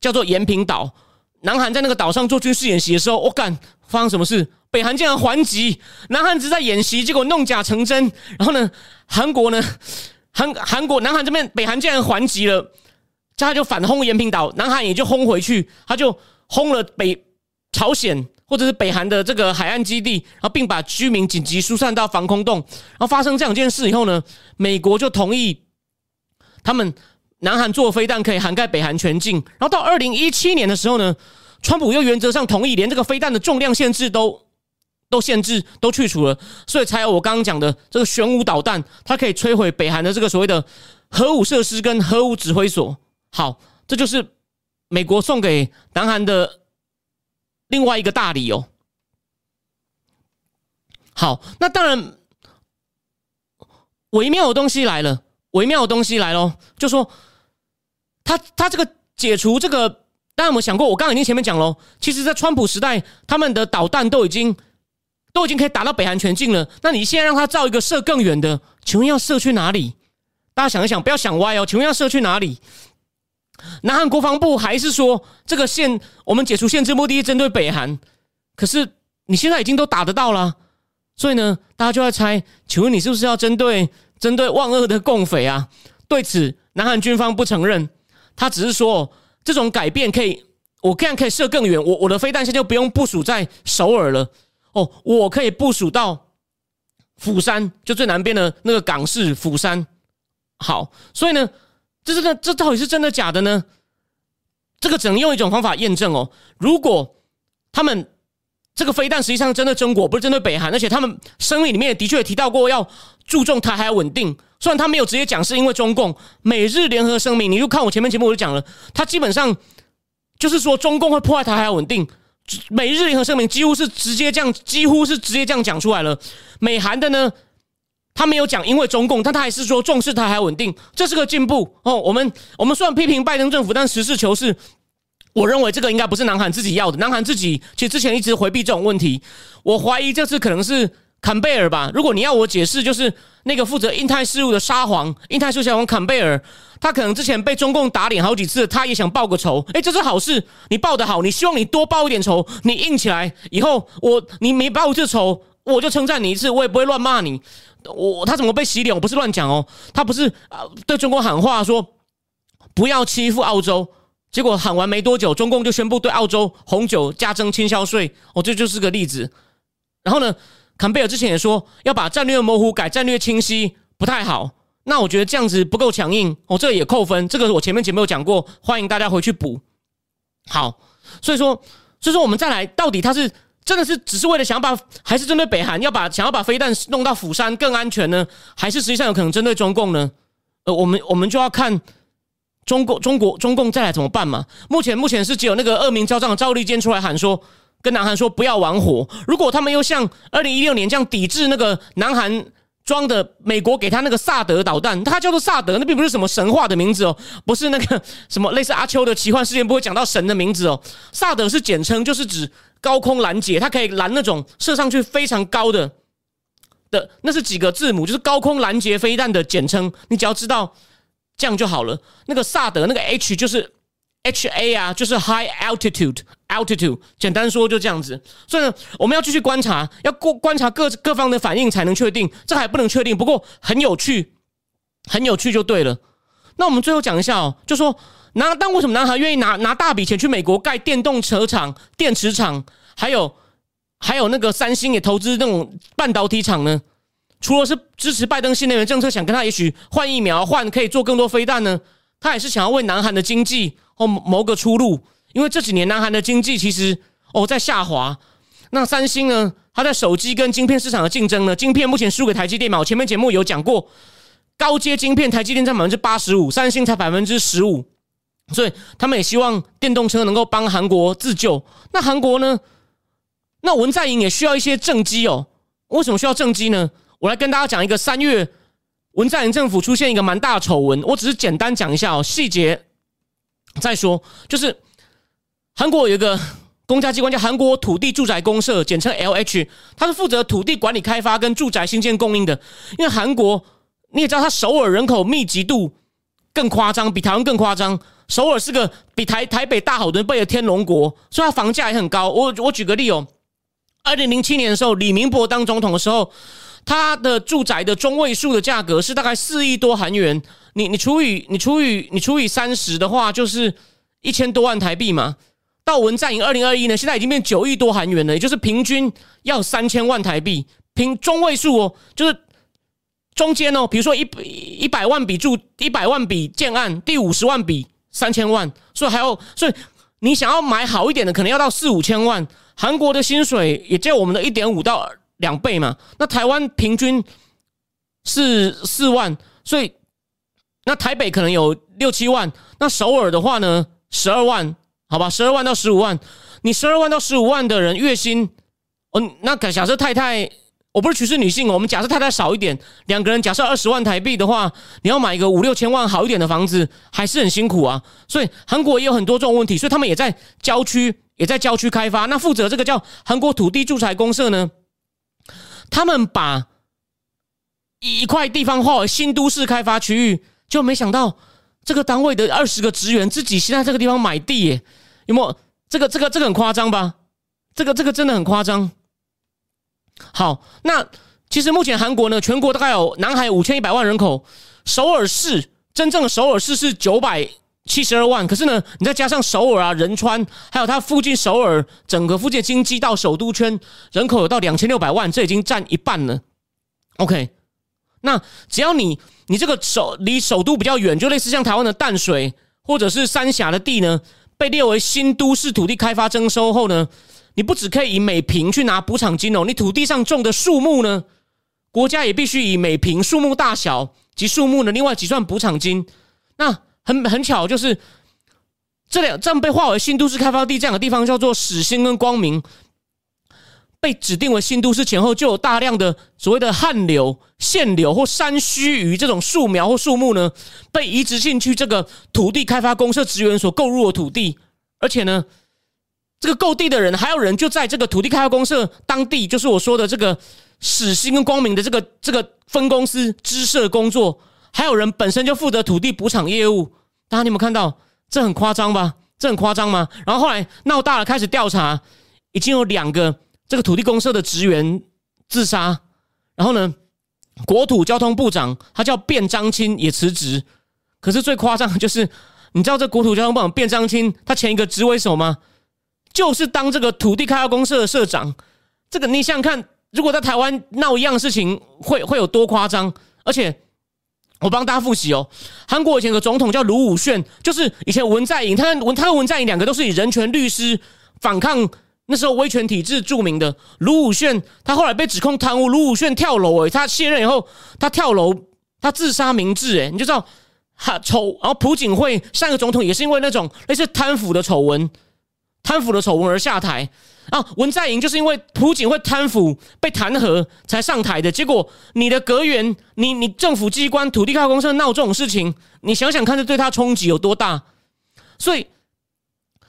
叫做延平岛。南韩在那个岛上做军事演习的时候，我干发生什么事？北韩竟然还击，南韩只在演习，结果弄假成真。然后呢，韩国呢？韩韩国南韩这边北韩竟然还击了，他就反轰延平岛，南韩也就轰回去，他就轰了北朝鲜或者是北韩的这个海岸基地，然后并把居民紧急疏散到防空洞。然后发生这两件事以后呢，美国就同意他们南韩做飞弹可以涵盖北韩全境。然后到二零一七年的时候呢，川普又原则上同意，连这个飞弹的重量限制都。都限制都去除了，所以才有我刚刚讲的这个玄武导弹，它可以摧毁北韩的这个所谓的核武设施跟核武指挥所。好，这就是美国送给南韩的另外一个大理由。好，那当然微妙的东西来了，微妙的东西来喽，就说他他这个解除这个，大家有没有想过？我刚刚已经前面讲了，其实，在川普时代，他们的导弹都已经都已经可以打到北韩全境了。那你现在让他造一个射更远的，请问要射去哪里？大家想一想，不要想歪哦。请问要射去哪里？南韩国防部还是说这个限我们解除限制目的针对北韩？可是你现在已经都打得到了，所以呢，大家就在猜，请问你是不是要针对针对万恶的共匪啊？对此，南韩军方不承认。他只是说，这种改变可以，我这样可以射更远。我我的飞弹线就不用部署在首尔了。哦，我可以部署到釜山，就最南边的那个港市釜山。好，所以呢，这是个，这到底是真的假的呢？这个只能用一种方法验证哦。如果他们这个飞弹实际上针对中国，不是针对北韩，而且他们声明里面的确提到过要注重台海稳定。虽然他没有直接讲是因为中共美日联合声明，你就看我前面节目我就讲了，他基本上就是说中共会破坏台海稳定。美日联合声明几乎是直接这样，几乎是直接这样讲出来了。美韩的呢，他没有讲因为中共，但他还是说重视台海稳定，这是个进步哦。我们我们虽然批评拜登政府，但实事求是，我认为这个应该不是南韩自己要的。南韩自己其实之前一直回避这种问题，我怀疑这次可能是。坎贝尔吧，如果你要我解释，就是那个负责印太事务的沙皇，印太事务小王坎贝尔，他可能之前被中共打脸好几次，他也想报个仇。哎，这是好事，你报的好，你希望你多报一点仇，你硬起来以后，我你没报这仇，我就称赞你一次，我也不会乱骂你。我他怎么被洗脸？我不是乱讲哦，他不是啊，对中国喊话说不要欺负澳洲，结果喊完没多久，中共就宣布对澳洲红酒加征倾销税。哦，这就是个例子。然后呢？坎贝尔之前也说要把战略模糊改战略清晰，不太好。那我觉得这样子不够强硬，哦，这个也扣分。这个我前面节目有讲过，欢迎大家回去补。好，所以说，所以说我们再来，到底他是真的是只是为了想把，还是针对北韩要把想要把飞弹弄到釜山更安全呢？还是实际上有可能针对中共呢？呃，我们我们就要看中国中国中共再来怎么办嘛。目前目前是只有那个恶名昭彰的赵立坚出来喊说。跟南韩说不要玩火。如果他们又像二零一六年这样抵制那个南韩装的美国给他那个萨德导弹，它叫做萨德，那并不是什么神话的名字哦，不是那个什么类似阿秋的奇幻世界不会讲到神的名字哦。萨德是简称，就是指高空拦截，它可以拦那种射上去非常高的的，那是几个字母，就是高空拦截飞弹的简称。你只要知道这样就好了。那个萨德那个 H 就是 H A 啊，就是 High Altitude。altitude 简单说就这样子，所以呢，我们要继续观察，要过观察各各方的反应才能确定，这还不能确定。不过很有趣，很有趣就对了。那我们最后讲一下哦，就说南，但为什么南韩愿意拿拿大笔钱去美国盖电动车厂、电池厂，还有还有那个三星也投资那种半导体厂呢？除了是支持拜登新能源政策，想跟他也许换疫苗、换可以做更多飞弹呢？他也是想要为南韩的经济哦谋个出路。因为这几年南韩的经济其实哦在下滑，那三星呢，它在手机跟晶片市场的竞争呢，晶片目前输给台积电嘛。我前面节目有讲过，高阶晶片台积电占百分之八十五，三星才百分之十五，所以他们也希望电动车能够帮韩国自救。那韩国呢？那文在寅也需要一些政绩哦。为什么需要政绩呢？我来跟大家讲一个三月文在寅政府出现一个蛮大的丑闻，我只是简单讲一下哦，细节再说，就是。韩国有一个公家机关叫韩国土地住宅公社，简称 LH，它是负责土地管理开发跟住宅新建供应的。因为韩国你也知道，它首尔人口密集度更夸张，比台湾更夸张。首尔是个比台台北大好多倍的天龙国，所以它房价也很高。我我举个例哦，二零零七年的时候，李明博当总统的时候，他的住宅的中位数的价格是大概四亿多韩元。你你除以你除以你除以三十的话，就是一千多万台币嘛。到文在寅二零二一呢，现在已经变九亿多韩元了，也就是平均要三千万台币，平中位数哦，就是中间哦，比如说一一百万笔注一百万笔建案，第五十万笔三千万，所以还要，所以你想要买好一点的，可能要到四五千万。韩国的薪水也就我们的一点五到两倍嘛，那台湾平均是四万，所以那台北可能有六七万，那首尔的话呢，十二万。好吧，十二万到十五万，你十二万到十五万的人月薪，哦，那假设太太我不是歧视女性哦，我们假设太太少一点，两个人假设二十万台币的话，你要买一个五六千万好一点的房子，还是很辛苦啊。所以韩国也有很多这种问题，所以他们也在郊区，也在郊区开发。那负责这个叫韩国土地住宅公社呢，他们把一块地方划为新都市开发区域，就没想到这个单位的二十个职员自己先在这个地方买地，耶，有没有？这个这个这个很夸张吧？这个这个真的很夸张。好，那其实目前韩国呢，全国大概有南海五千一百万人口，首尔市真正的首尔市是九百七十二万，可是呢，你再加上首尔啊、仁川，还有它附近首尔整个附近经济到首都圈，人口有到两千六百万，这已经占一半了。OK，那只要你你这个首离首都比较远，就类似像台湾的淡水或者是三峡的地呢，被列为新都市土地开发征收后呢。你不只可以以每平去拿补偿金哦，你土地上种的树木呢，国家也必须以每平树木大小及树木的另外计算补偿金。那很很巧，就是这两这样被划为新都市开发地这样的地方叫做始兴跟光明，被指定为新都市前后，就有大量的所谓的旱柳、限柳或山须鱼这种树苗或树木呢，被移植进去这个土地开发公社职员所购入的土地，而且呢。这个购地的人，还有人就在这个土地开发公社当地，就是我说的这个始兴跟光明的这个这个分公司支社工作，还有人本身就负责土地补偿业务。大家你有没有看到？这很夸张吧？这很夸张吗？然后后来闹大了，开始调查，已经有两个这个土地公社的职员自杀。然后呢，国土交通部长他叫卞章清也辞职。可是最夸张的就是，你知道这国土交通部长卞章清他前一个职位什么吗？就是当这个土地开发公社的社长，这个你想想看，如果在台湾闹一样事情，会会有多夸张？而且我帮大家复习哦，韩国以前有个总统叫卢武铉，就是以前文在寅，他跟文他跟文在寅两个都是以人权律师反抗那时候威权体制著名的。卢武铉他后来被指控贪污，卢武铉跳楼诶，他卸任以后他跳楼，他自杀明志诶，你就知道哈丑。然后朴槿惠上一个总统也是因为那种类似贪腐的丑闻。贪腐的丑闻而下台啊！文在寅就是因为朴槿惠贪腐被弹劾才上台的。结果你的阁员，你你政府机关土地开发公司闹这种事情，你想想看，这对他冲击有多大？所以，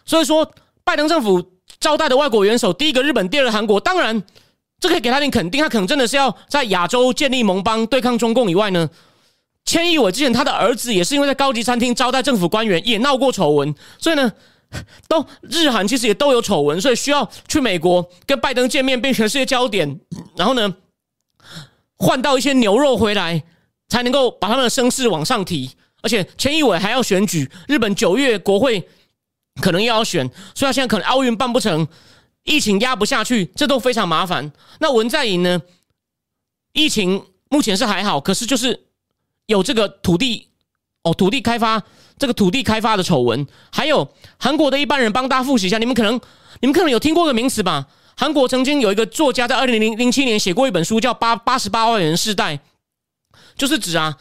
所以说，拜登政府招待的外国元首，第一个日本，第二个韩国，当然这可以给他点肯定，他可能真的是要在亚洲建立盟邦对抗中共以外呢。千亿伟之前他的儿子也是因为在高级餐厅招待政府官员，也闹过丑闻，所以呢。都日韩其实也都有丑闻，所以需要去美国跟拜登见面，变全世界焦点。然后呢，换到一些牛肉回来，才能够把他们的声势往上提。而且千一伟还要选举，日本九月国会可能又要选，所以他现在可能奥运办不成，疫情压不下去，这都非常麻烦。那文在寅呢？疫情目前是还好，可是就是有这个土地哦，土地开发。这个土地开发的丑闻，还有韩国的一般人帮大家复习一下，你们可能你们可能有听过个名词吧？韩国曾经有一个作家在二零零零七年写过一本书，叫《八八十八万元世代》，就是指啊，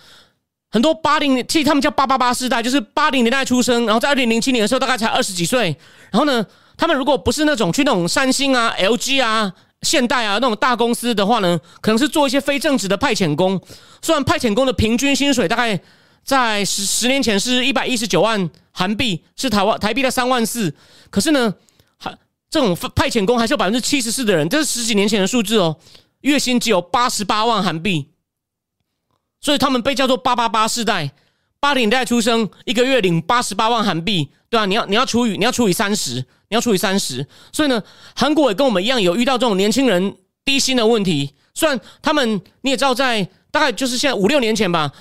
很多八零其实他们叫八八八世代，就是八零年代出生，然后在二零零七年的时候大概才二十几岁，然后呢，他们如果不是那种去那种三星啊、LG 啊、现代啊那种大公司的话呢，可能是做一些非正职的派遣工，虽然派遣工的平均薪水大概。在十十年前是一百一十九万韩币，是台湾台币的三万四。可是呢，还这种派遣工还是有百分之七十四的人，这是十几年前的数字哦。月薪只有八十八万韩币，所以他们被叫做“八八八世代”。八零代出生，一个月领八十八万韩币，对吧？你要你要除以你要除以三十，你要除以三十。所以呢，韩国也跟我们一样有遇到这种年轻人低薪的问题。虽然他们你也知道，在大概就是现在五六年前吧。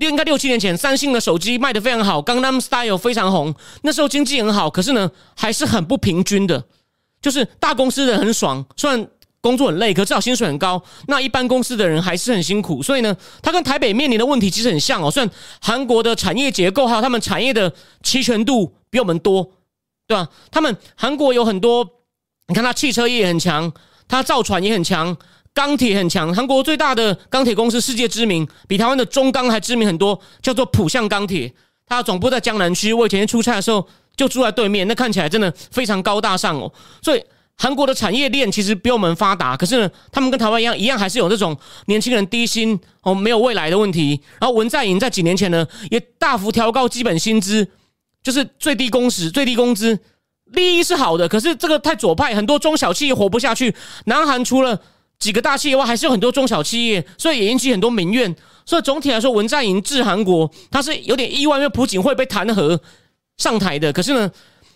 应该六七年前，三星的手机卖的非常好，《Gangnam Style》非常红。那时候经济很好，可是呢，还是很不平均的。就是大公司的人很爽，虽然工作很累，可至少薪水很高。那一般公司的人还是很辛苦。所以呢，它跟台北面临的问题其实很像哦。虽然韩国的产业结构还有他们产业的齐全度比我们多，对吧？他们韩国有很多，你看它汽车业很强，它造船也很强。钢铁很强，韩国最大的钢铁公司世界知名，比台湾的中钢还知名很多，叫做浦项钢铁。它总部在江南区，我以前出差的时候就住在对面，那看起来真的非常高大上哦。所以韩国的产业链其实比我们发达，可是呢，他们跟台湾一样，一样还是有这种年轻人低薪哦，没有未来的问题。然后文在寅在几年前呢，也大幅调高基本薪资，就是最低工时、最低工资，利益是好的，可是这个太左派，很多中小企业活不下去。南韩除了几个大企业外，还是有很多中小企业，所以也引起很多民怨。所以总体来说，文在寅治韩国，他是有点意外，因为朴槿惠被弹劾上台的。可是呢？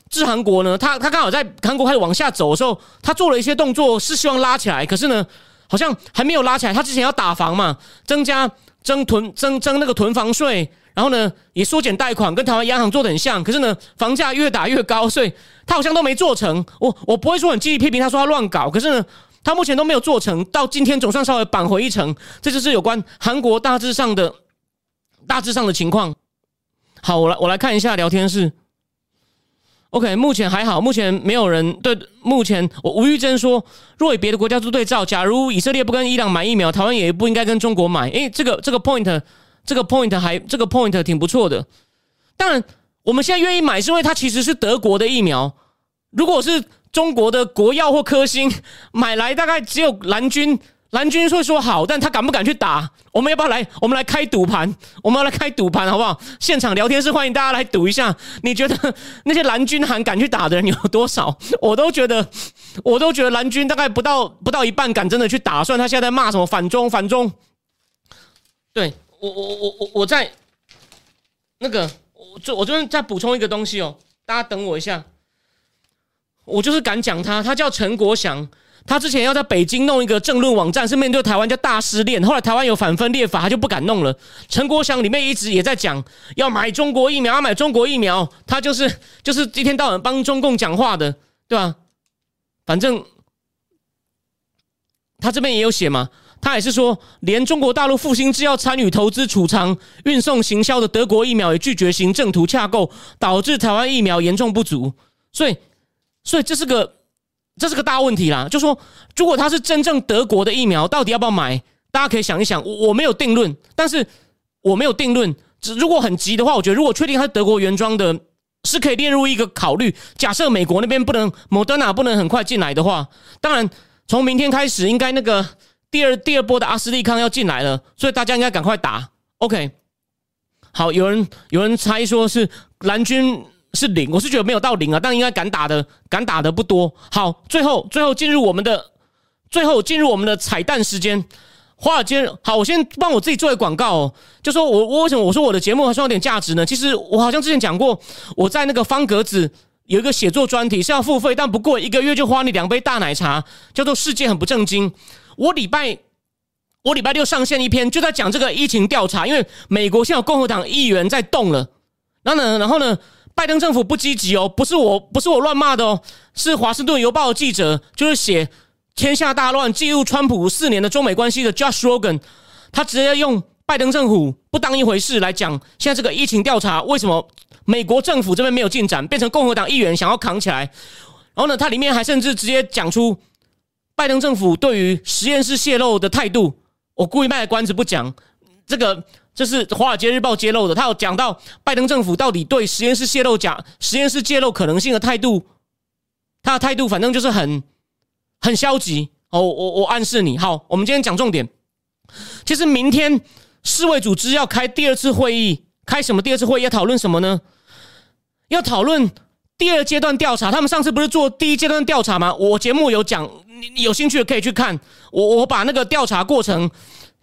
治韩国呢？他他刚好在韩国开始往下走的时候，他做了一些动作，是希望拉起来。可是呢，好像还没有拉起来。他之前要打房嘛，增加增囤增增那个囤房税，然后呢也缩减贷款，跟台湾央行做的很像。可是呢，房价越打越高，所以他好像都没做成。我我不会说很积极批评他说他乱搞，可是呢，他目前都没有做成。到今天总算稍微扳回一城，这就是有关韩国大致上的大致上的情况。好，我来我来看一下聊天室。OK，目前还好，目前没有人对。目前我吴玉珍说，若以别的国家做对照，假如以色列不跟伊朗买疫苗，台湾也不应该跟中国买。诶，这个这个 point，这个 point 还这个 point 挺不错的。当然，我们现在愿意买，是因为它其实是德国的疫苗。如果是中国的国药或科兴买来，大概只有蓝军。蓝军会说好，但他敢不敢去打？我们要不要来？我们来开赌盘，我们要来开赌盘，好不好？现场聊天室欢迎大家来赌一下。你觉得 那些蓝军还敢去打的人有多少？我都觉得，我都觉得蓝军大概不到不到一半敢真的去打。算他现在骂什么反中反中，对我我我我我在那个我就我这边再补充一个东西哦，大家等我一下。我就是敢讲他，他叫陈国祥。他之前要在北京弄一个政论网站，是面对台湾叫大失恋。后来台湾有反分裂法，他就不敢弄了。陈国祥里面一直也在讲要买中国疫苗，要买中国疫苗。他就是就是一天到晚帮中共讲话的，对吧？反正他这边也有写嘛，他也是说，连中国大陆复兴制药参与投资、储藏、运送、行销的德国疫苗也拒绝行政图洽购，导致台湾疫苗严重不足。所以，所以这是个。这是个大问题啦，就说如果它是真正德国的疫苗，到底要不要买？大家可以想一想。我我没有定论，但是我没有定论。只如果很急的话，我觉得如果确定它是德国原装的，是可以列入一个考虑。假设美国那边不能，莫德纳不能很快进来的话，当然从明天开始，应该那个第二第二波的阿斯利康要进来了，所以大家应该赶快打。OK，好，有人有人猜说是蓝军。是零，我是觉得没有到零啊，但应该敢打的，敢打的不多。好，最后最后进入我们的最后进入我们的彩蛋时间。华尔街，好，我先帮我自己做个广告哦，就说我我为什么我说我的节目还算有点价值呢？其实我好像之前讲过，我在那个方格子有一个写作专题是要付费，但不过一个月就花你两杯大奶茶，叫做世界很不正经。我礼拜我礼拜六上线一篇，就在讲这个疫情调查，因为美国现在有共和党议员在动了，然后呢，然后呢？拜登政府不积极哦，不是我，不是我乱骂的哦，是华盛顿邮报的记者，就是写天下大乱记录川普四年的中美关系的 Josh Rogan，他直接用拜登政府不当一回事来讲，现在这个疫情调查为什么美国政府这边没有进展，变成共和党议员想要扛起来，然后呢，他里面还甚至直接讲出拜登政府对于实验室泄露的态度，我故意卖关子不讲这个。这是《华尔街日报》揭露的，他有讲到拜登政府到底对实验室泄露假实验室泄露可能性的态度，他的态度反正就是很很消极。哦，我我暗示你，好，我们今天讲重点。其实明天世卫组织要开第二次会议，开什么第二次会议？要讨论什么呢？要讨论第二阶段调查。他们上次不是做第一阶段调查吗？我节目有讲，你有兴趣的可以去看。我我把那个调查过程。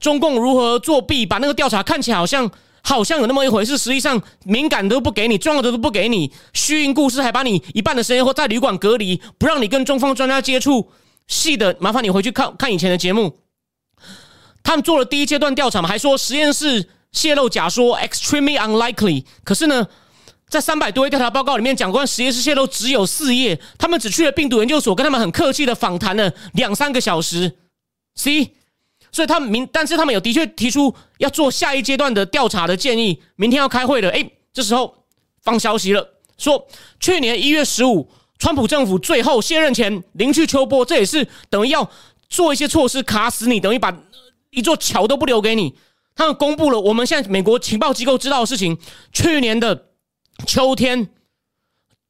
中共如何作弊？把那个调查看起来好像好像有那么一回事，实际上敏感都不给你，重要的都不给你，虚应故事，还把你一半的时间或在旅馆隔离，不让你跟中方专家接触。细的麻烦你回去看看以前的节目。他们做了第一阶段调查嘛，还说实验室泄露假说 extremely unlikely。可是呢，在三百多页调查报告里面讲关实验室泄露只有四页，他们只去了病毒研究所，跟他们很客气的访谈了两三个小时。C。所以他们明，但是他们有的确提出要做下一阶段的调查的建议，明天要开会了。哎，这时候放消息了，说去年一月十五，川普政府最后卸任前临去秋波，这也是等于要做一些措施卡死你，等于把一座桥都不留给你。他们公布了我们现在美国情报机构知道的事情：去年的秋天，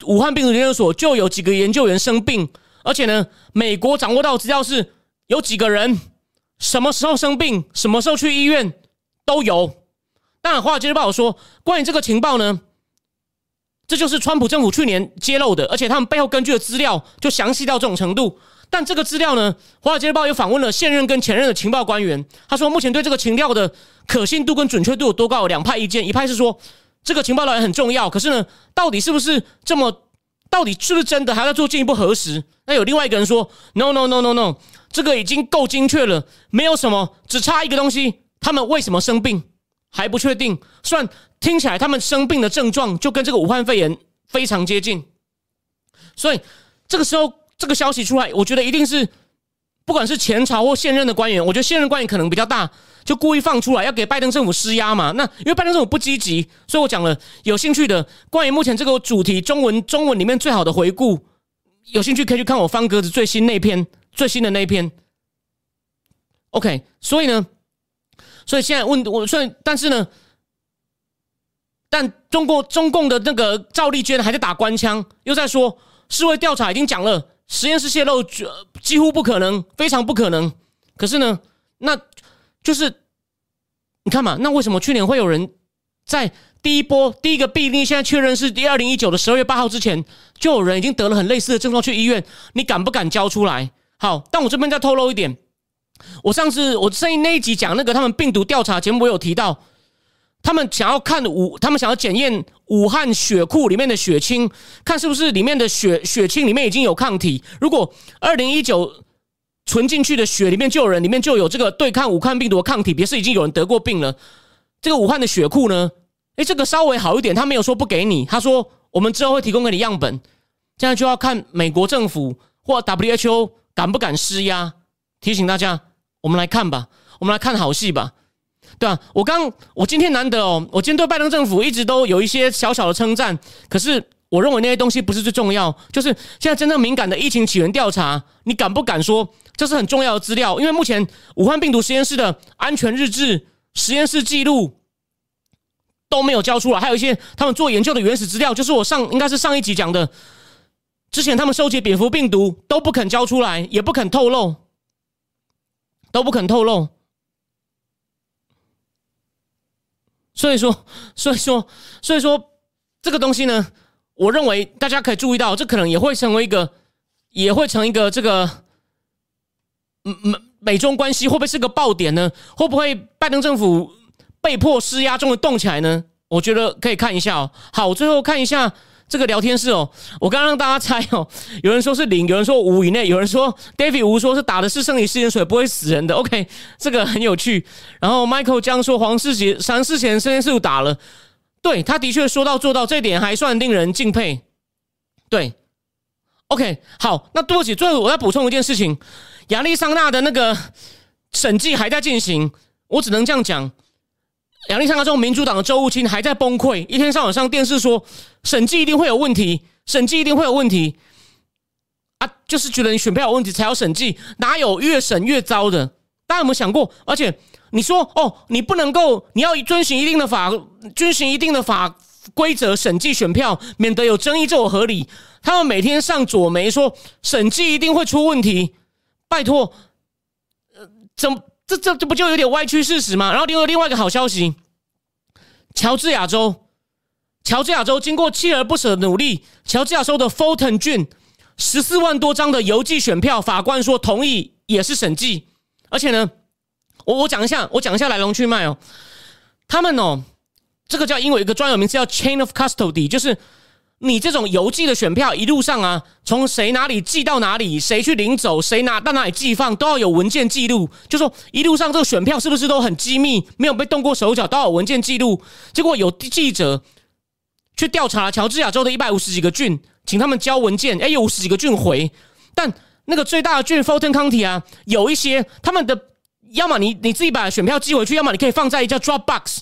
武汉病毒研究所就有几个研究员生病，而且呢，美国掌握到资料是有几个人什么时候生病，什么时候去医院都有。当然，华尔街日报说，关于这个情报呢，这就是川普政府去年揭露的，而且他们背后根据的资料就详细到这种程度。但这个资料呢，华尔街日报又访问了现任跟前任的情报官员，他说，目前对这个情报的可信度跟准确度有多高？两派意见，一派是说这个情报来源很重要，可是呢，到底是不是这么？到底是不是真的？还要做进一步核实。那有另外一个人说：“No No No No No，这个已经够精确了，没有什么，只差一个东西。他们为什么生病还不确定？虽然听起来他们生病的症状就跟这个武汉肺炎非常接近，所以这个时候这个消息出来，我觉得一定是不管是前朝或现任的官员，我觉得现任官员可能比较大。”就故意放出来，要给拜登政府施压嘛？那因为拜登政府不积极，所以我讲了，有兴趣的关于目前这个主题中文中文里面最好的回顾，有兴趣可以去看我方格子最新那篇最新的那篇。OK，所以呢，所以现在问我，所以但是呢，但中国中共的那个赵立坚还在打官腔，又在说世卫调查已经讲了，实验室泄露几乎不可能，非常不可能。可是呢，那。就是你看嘛，那为什么去年会有人在第一波第一个病例现在确认是第二零一九的十二月八号之前，就有人已经得了很类似的症状去医院？你敢不敢交出来？好，但我这边再透露一点，我上次我上一那一集讲那个他们病毒调查节目，我有提到，他们想要看武，他们想要检验武汉血库里面的血清，看是不是里面的血血清里面已经有抗体。如果二零一九。存进去的血里面就有人，里面就有这个对抗武汉病毒的抗体，别是已经有人得过病了。这个武汉的血库呢？诶，这个稍微好一点，他没有说不给你，他说我们之后会提供给你样本。现在就要看美国政府或 WHO 敢不敢施压。提醒大家，我们来看吧，我们来看好戏吧，对吧？我刚我今天难得哦，我今天对拜登政府一直都有一些小小的称赞，可是。我认为那些东西不是最重要，就是现在真正敏感的疫情起源调查，你敢不敢说这是很重要的资料？因为目前武汉病毒实验室的安全日志、实验室记录都没有交出来，还有一些他们做研究的原始资料，就是我上应该是上一集讲的，之前他们收集蝙蝠病毒都不肯交出来，也不肯透露，都不肯透露。所以说，所以说，所以说这个东西呢？我认为大家可以注意到，这可能也会成为一个，也会成一个这个，美美中关系会不会是个爆点呢？会不会拜登政府被迫施压，终于动起来呢？我觉得可以看一下哦。好，我最后看一下这个聊天室哦。我刚刚让大家猜哦，有人说是零，有人说五以内，有人说 David 吴说是打的是生理食盐水，不会死人的。OK，这个很有趣。然后 Michael 江说黄世杰三四前生理素打了。对，他的确说到做到，这点还算令人敬佩。对，OK，好，那对不起，最后我要补充一件事情，亚利桑那的那个审计还在进行，我只能这样讲，亚利桑那州民主党的州务卿还在崩溃，一天上晚上电视说审计一定会有问题，审计一定会有问题，啊，就是觉得你选票有问题才要审计，哪有越审越糟的？大家有没有想过？而且。你说哦，你不能够，你要遵循一定的法，遵循一定的法规则审计选票，免得有争议，这我合理。他们每天上左媒说审计一定会出问题，拜托，呃，怎这这这不就有点歪曲事实吗？然后另外另外一个好消息，乔治亚州，乔治亚州经过锲而不舍的努力，乔治亚州的 Fulton 郡十四万多张的邮寄选票，法官说同意也是审计，而且呢。我我讲一下，我讲一下来龙去脉哦。他们哦，这个叫英文一个专有名词叫 chain of custody，就是你这种邮寄的选票一路上啊，从谁哪里寄到哪里，谁去领走，谁拿到哪里寄放，都要有文件记录。就说一路上这个选票是不是都很机密，没有被动过手脚，都要有文件记录。结果有记者去调查乔治亚州的一百五十几个郡，请他们交文件，哎，有五十几个郡回，但那个最大的郡 Fulton County 啊，有一些他们的。要么你你自己把选票寄回去，要么你可以放在一叫 Dropbox，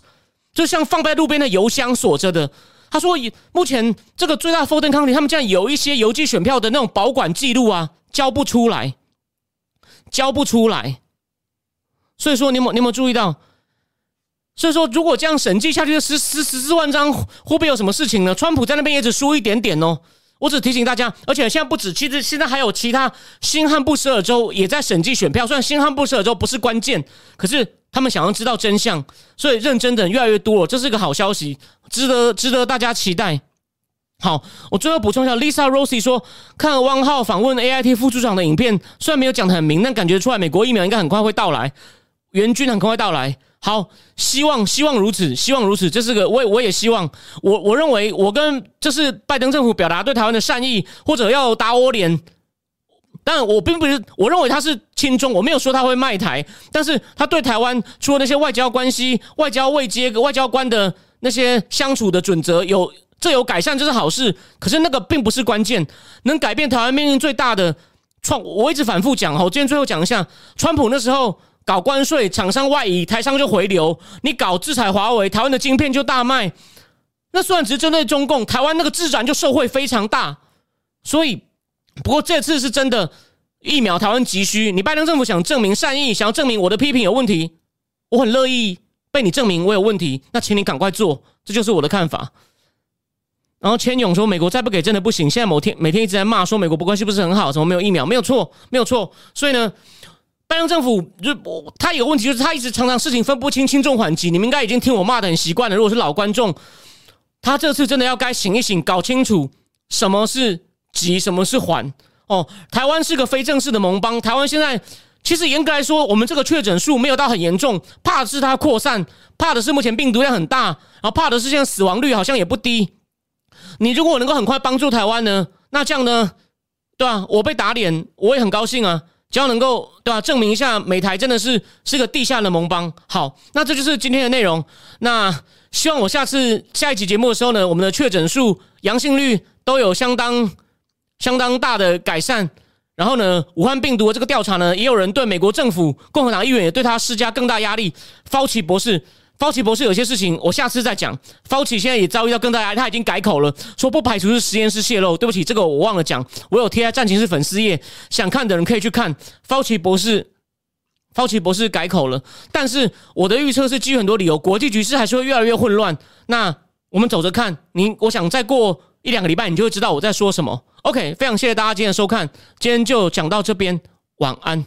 就像放在路边的邮箱锁着的。他说，目前这个最大 f o r d e n County 他们这样有一些邮寄选票的那种保管记录啊，交不出来，交不出来。所以说，你有你有没有注意到？所以说，如果这样审计下去，十十十四万张会不会有什么事情呢？川普在那边也只输一点点哦。我只提醒大家，而且现在不止，其实现在还有其他新罕布什尔州也在审计选票。虽然新罕布什尔州不是关键，可是他们想要知道真相，所以认真的越来越多了。这是个好消息，值得值得大家期待。好，我最后补充一下，Lisa Rossi 说，看了汪浩访问 AIT 副处长的影片，虽然没有讲的很明，但感觉出来美国疫苗应该很快会到来，援军很快会到来。好，希望希望如此，希望如此，这是个我我也希望，我我认为我跟这是拜登政府表达对台湾的善意，或者要打我脸，但我并不是我认为他是亲中，我没有说他会卖台，但是他对台湾除了那些外交关系、外交未接、外交官的那些相处的准则有这有改善，这是好事，可是那个并不是关键，能改变台湾命运最大的创，我一直反复讲哈，我今天最后讲一下，川普那时候。搞关税，厂商外移，台商就回流；你搞制裁华为，台湾的晶片就大卖。那虽然只是针对中共，台湾那个自然就受惠非常大。所以，不过这次是真的疫苗台湾急需。你拜登政府想证明善意，想要证明我的批评有问题，我很乐意被你证明我有问题。那请你赶快做，这就是我的看法。然后千勇说：“美国再不给真的不行。”现在某天每天一直在骂说美国不关系不是很好，怎么没有疫苗？没有错，没有错。所以呢？拜登政府就他有问题，就是他一直常常事情分不清轻重缓急。你们应该已经听我骂的很习惯了。如果是老观众，他这次真的要该醒一醒，搞清楚什么是急，什么是缓。哦，台湾是个非正式的盟邦。台湾现在其实严格来说，我们这个确诊数没有到很严重，怕的是它扩散，怕的是目前病毒量很大，然后怕的是现在死亡率好像也不低。你如果能够很快帮助台湾呢，那这样呢，对吧？我被打脸，我也很高兴啊。只要能够对吧，证明一下美台真的是是个地下的盟邦。好，那这就是今天的内容。那希望我下次下一期节目的时候呢，我们的确诊数、阳性率都有相当相当大的改善。然后呢，武汉病毒的这个调查呢，也有人对美国政府、共和党议员也对他施加更大压力。Fauci 博士。方奇博士有些事情，我下次再讲。方奇现在也遭遇到更大压力，他已经改口了，说不排除是实验室泄露。对不起，这个我忘了讲，我有贴在战情室粉丝页，想看的人可以去看。方奇博士，方奇博士改口了，但是我的预测是基于很多理由，国际局势还是会越来越混乱。那我们走着看，您，我想再过一两个礼拜，你就会知道我在说什么。OK，非常谢谢大家今天的收看，今天就讲到这边，晚安。